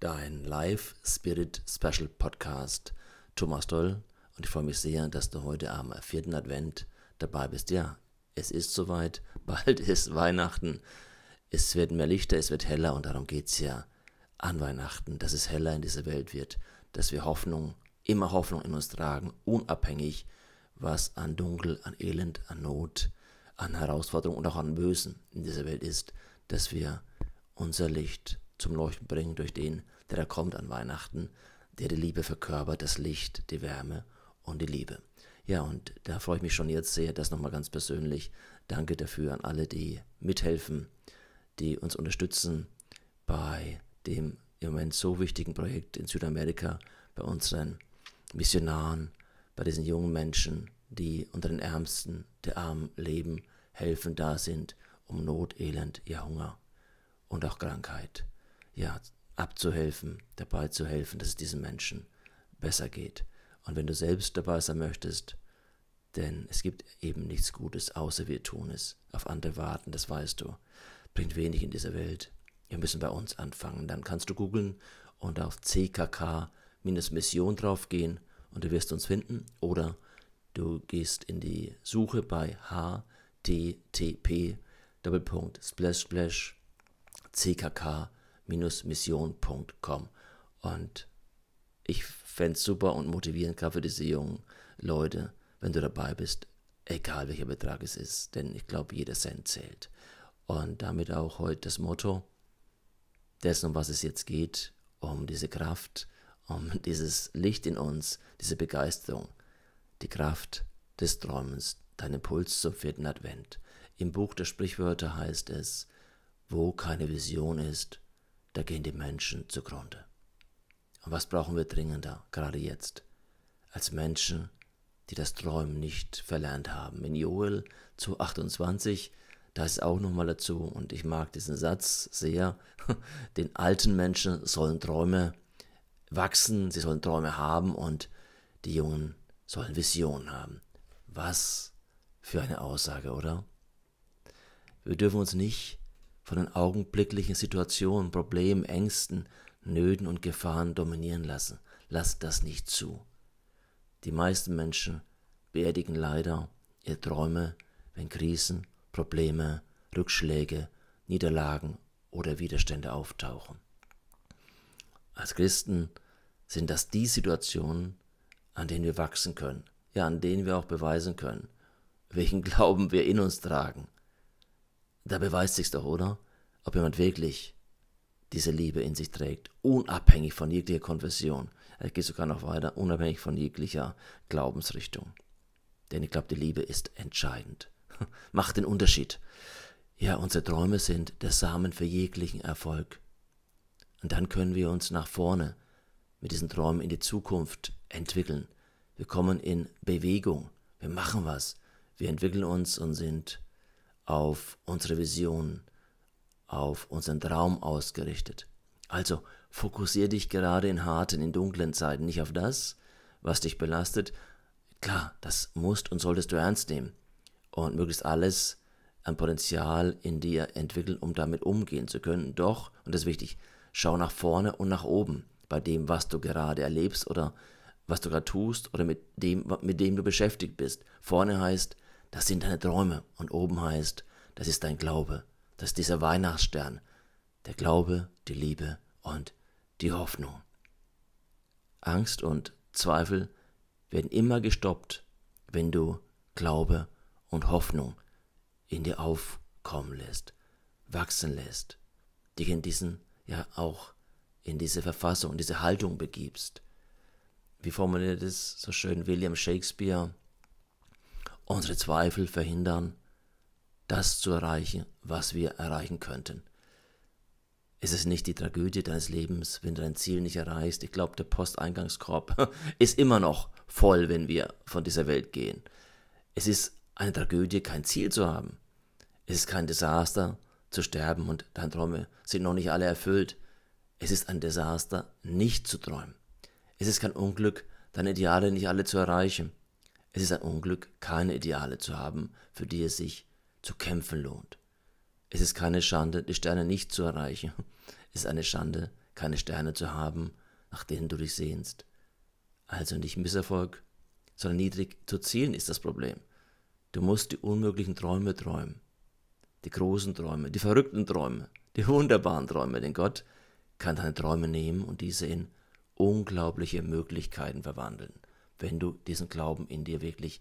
dein Live Spirit Special Podcast. Thomas Doll und ich freue mich sehr, dass du heute am vierten Advent dabei bist. Ja, es ist soweit, bald ist Weihnachten, es wird mehr Lichter, es wird heller und darum geht es ja an Weihnachten, dass es heller in dieser Welt wird, dass wir Hoffnung, immer Hoffnung in uns tragen, unabhängig, was an Dunkel, an Elend, an Not, an Herausforderungen und auch an Bösen in dieser Welt ist, dass wir unser Licht zum Leuchten bringen durch den, der da kommt an Weihnachten, der die Liebe verkörpert, das Licht, die Wärme und die Liebe. Ja, und da freue ich mich schon jetzt sehr, das nochmal ganz persönlich. Danke dafür an alle, die mithelfen, die uns unterstützen bei dem im Moment so wichtigen Projekt in Südamerika, bei unseren Missionaren, bei diesen jungen Menschen, die unter den Ärmsten der Armen leben, helfen, da sind, um Not, Elend, ja Hunger und auch Krankheit, ja, abzuhelfen, dabei zu helfen, dass es diesen Menschen besser geht. Und wenn du selbst dabei sein möchtest, denn es gibt eben nichts Gutes, außer wir tun es. Auf andere warten, das weißt du. Bringt wenig in dieser Welt. Wir müssen bei uns anfangen. Dann kannst du googeln und auf CKK-Mission draufgehen und du wirst uns finden. Oder du gehst in die Suche bei http ckk-mission.com und ich fände es super und motivierend gerade für diese jungen Leute, wenn du dabei bist, egal welcher Betrag es ist, denn ich glaube, jeder Cent zählt. Und damit auch heute das Motto dessen, um was es jetzt geht, um diese Kraft, um dieses Licht in uns, diese Begeisterung, die Kraft des Träumens, dein Impuls zum vierten Advent. Im Buch der Sprichwörter heißt es, wo keine Vision ist, da gehen die Menschen zugrunde. Und was brauchen wir dringender, gerade jetzt, als Menschen, die das Träumen nicht verlernt haben? In Joel zu 28, da ist auch nochmal dazu, und ich mag diesen Satz sehr, den alten Menschen sollen Träume wachsen, sie sollen Träume haben und die Jungen sollen Visionen haben. Was für eine Aussage, oder? Wir dürfen uns nicht von den augenblicklichen Situationen, Problemen, Ängsten, Nöten und Gefahren dominieren lassen. Lasst das nicht zu. Die meisten Menschen beerdigen leider ihre Träume, wenn Krisen, Probleme, Rückschläge, Niederlagen oder Widerstände auftauchen. Als Christen sind das die Situationen, an denen wir wachsen können, ja, an denen wir auch beweisen können, welchen Glauben wir in uns tragen da beweist sich's doch, oder? Ob jemand wirklich diese Liebe in sich trägt, unabhängig von jeglicher Konfession. Er geht sogar noch weiter, unabhängig von jeglicher Glaubensrichtung. Denn ich glaube, die Liebe ist entscheidend. Macht den Unterschied. Ja, unsere Träume sind der Samen für jeglichen Erfolg. Und dann können wir uns nach vorne mit diesen Träumen in die Zukunft entwickeln. Wir kommen in Bewegung. Wir machen was. Wir entwickeln uns und sind auf unsere Vision, auf unseren Traum ausgerichtet. Also fokussiere dich gerade in harten, in dunklen Zeiten nicht auf das, was dich belastet. Klar, das musst und solltest du ernst nehmen und möglichst alles an Potenzial in dir entwickeln, um damit umgehen zu können. Doch, und das ist wichtig, schau nach vorne und nach oben bei dem, was du gerade erlebst oder was du gerade tust oder mit dem, mit dem du beschäftigt bist. Vorne heißt, das sind deine Träume. Und oben heißt, das ist dein Glaube. Das ist dieser Weihnachtsstern. Der Glaube, die Liebe und die Hoffnung. Angst und Zweifel werden immer gestoppt, wenn du Glaube und Hoffnung in dir aufkommen lässt, wachsen lässt, dich in diesen, ja auch in diese Verfassung, in diese Haltung begibst. Wie formuliert es so schön William Shakespeare? Unsere Zweifel verhindern, das zu erreichen, was wir erreichen könnten. Ist es nicht die Tragödie deines Lebens, wenn du dein Ziel nicht erreichst? Ich glaube, der Posteingangskorb ist immer noch voll, wenn wir von dieser Welt gehen. Es ist eine Tragödie, kein Ziel zu haben. Es ist kein Desaster, zu sterben und deine Träume sind noch nicht alle erfüllt. Es ist ein Desaster, nicht zu träumen. Es ist kein Unglück, deine Ideale nicht alle zu erreichen. Es ist ein Unglück, keine Ideale zu haben, für die es sich zu kämpfen lohnt. Es ist keine Schande, die Sterne nicht zu erreichen. Es ist eine Schande, keine Sterne zu haben, nach denen du dich sehnst. Also nicht Misserfolg, sondern niedrig zu zielen ist das Problem. Du musst die unmöglichen Träume träumen. Die großen Träume, die verrückten Träume, die wunderbaren Träume, denn Gott kann deine Träume nehmen und diese in unglaubliche Möglichkeiten verwandeln, wenn du diesen Glauben in dir wirklich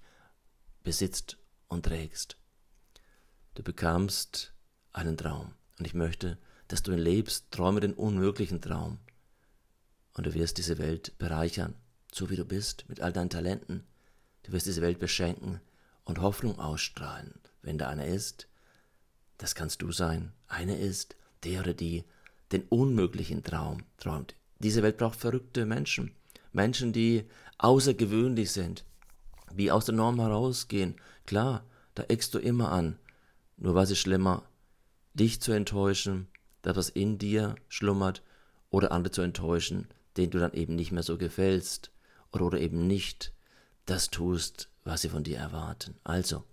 besitzt und trägst. Du bekamst einen Traum und ich möchte, dass du ihn lebst, träume den unmöglichen Traum und du wirst diese Welt bereichern, so wie du bist, mit all deinen Talenten. Du wirst diese Welt beschenken und Hoffnung ausstrahlen, wenn da einer ist. Das kannst du sein. Einer ist, der oder die den unmöglichen Traum träumt. Diese Welt braucht verrückte Menschen. Menschen, die außergewöhnlich sind, die aus der Norm herausgehen. Klar, da eckst du immer an. Nur was ist schlimmer, dich zu enttäuschen, das was in dir schlummert, oder andere zu enttäuschen, denen du dann eben nicht mehr so gefällst, oder, oder eben nicht das tust, was sie von dir erwarten. Also,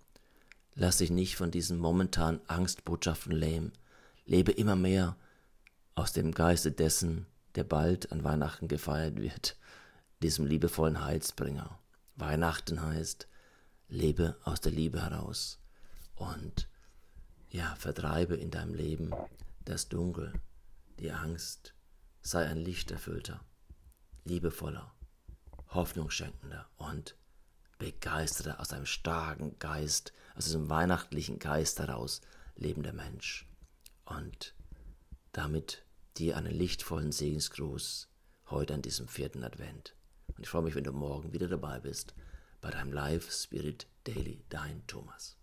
lass dich nicht von diesen momentanen Angstbotschaften lähmen. Lebe immer mehr aus dem Geiste dessen, der bald an Weihnachten gefeiert wird, diesem liebevollen Heilsbringer. Weihnachten heißt, lebe aus der Liebe heraus und ja, vertreibe in deinem Leben das Dunkel, die Angst, sei ein lichterfüllter, liebevoller, hoffnungsschenkender und begeisterter aus einem starken Geist, aus diesem weihnachtlichen Geist heraus lebender Mensch. Und damit dir einen lichtvollen Segensgruß heute an diesem vierten Advent. Und ich freue mich, wenn du morgen wieder dabei bist bei deinem Live Spirit Daily, dein Thomas.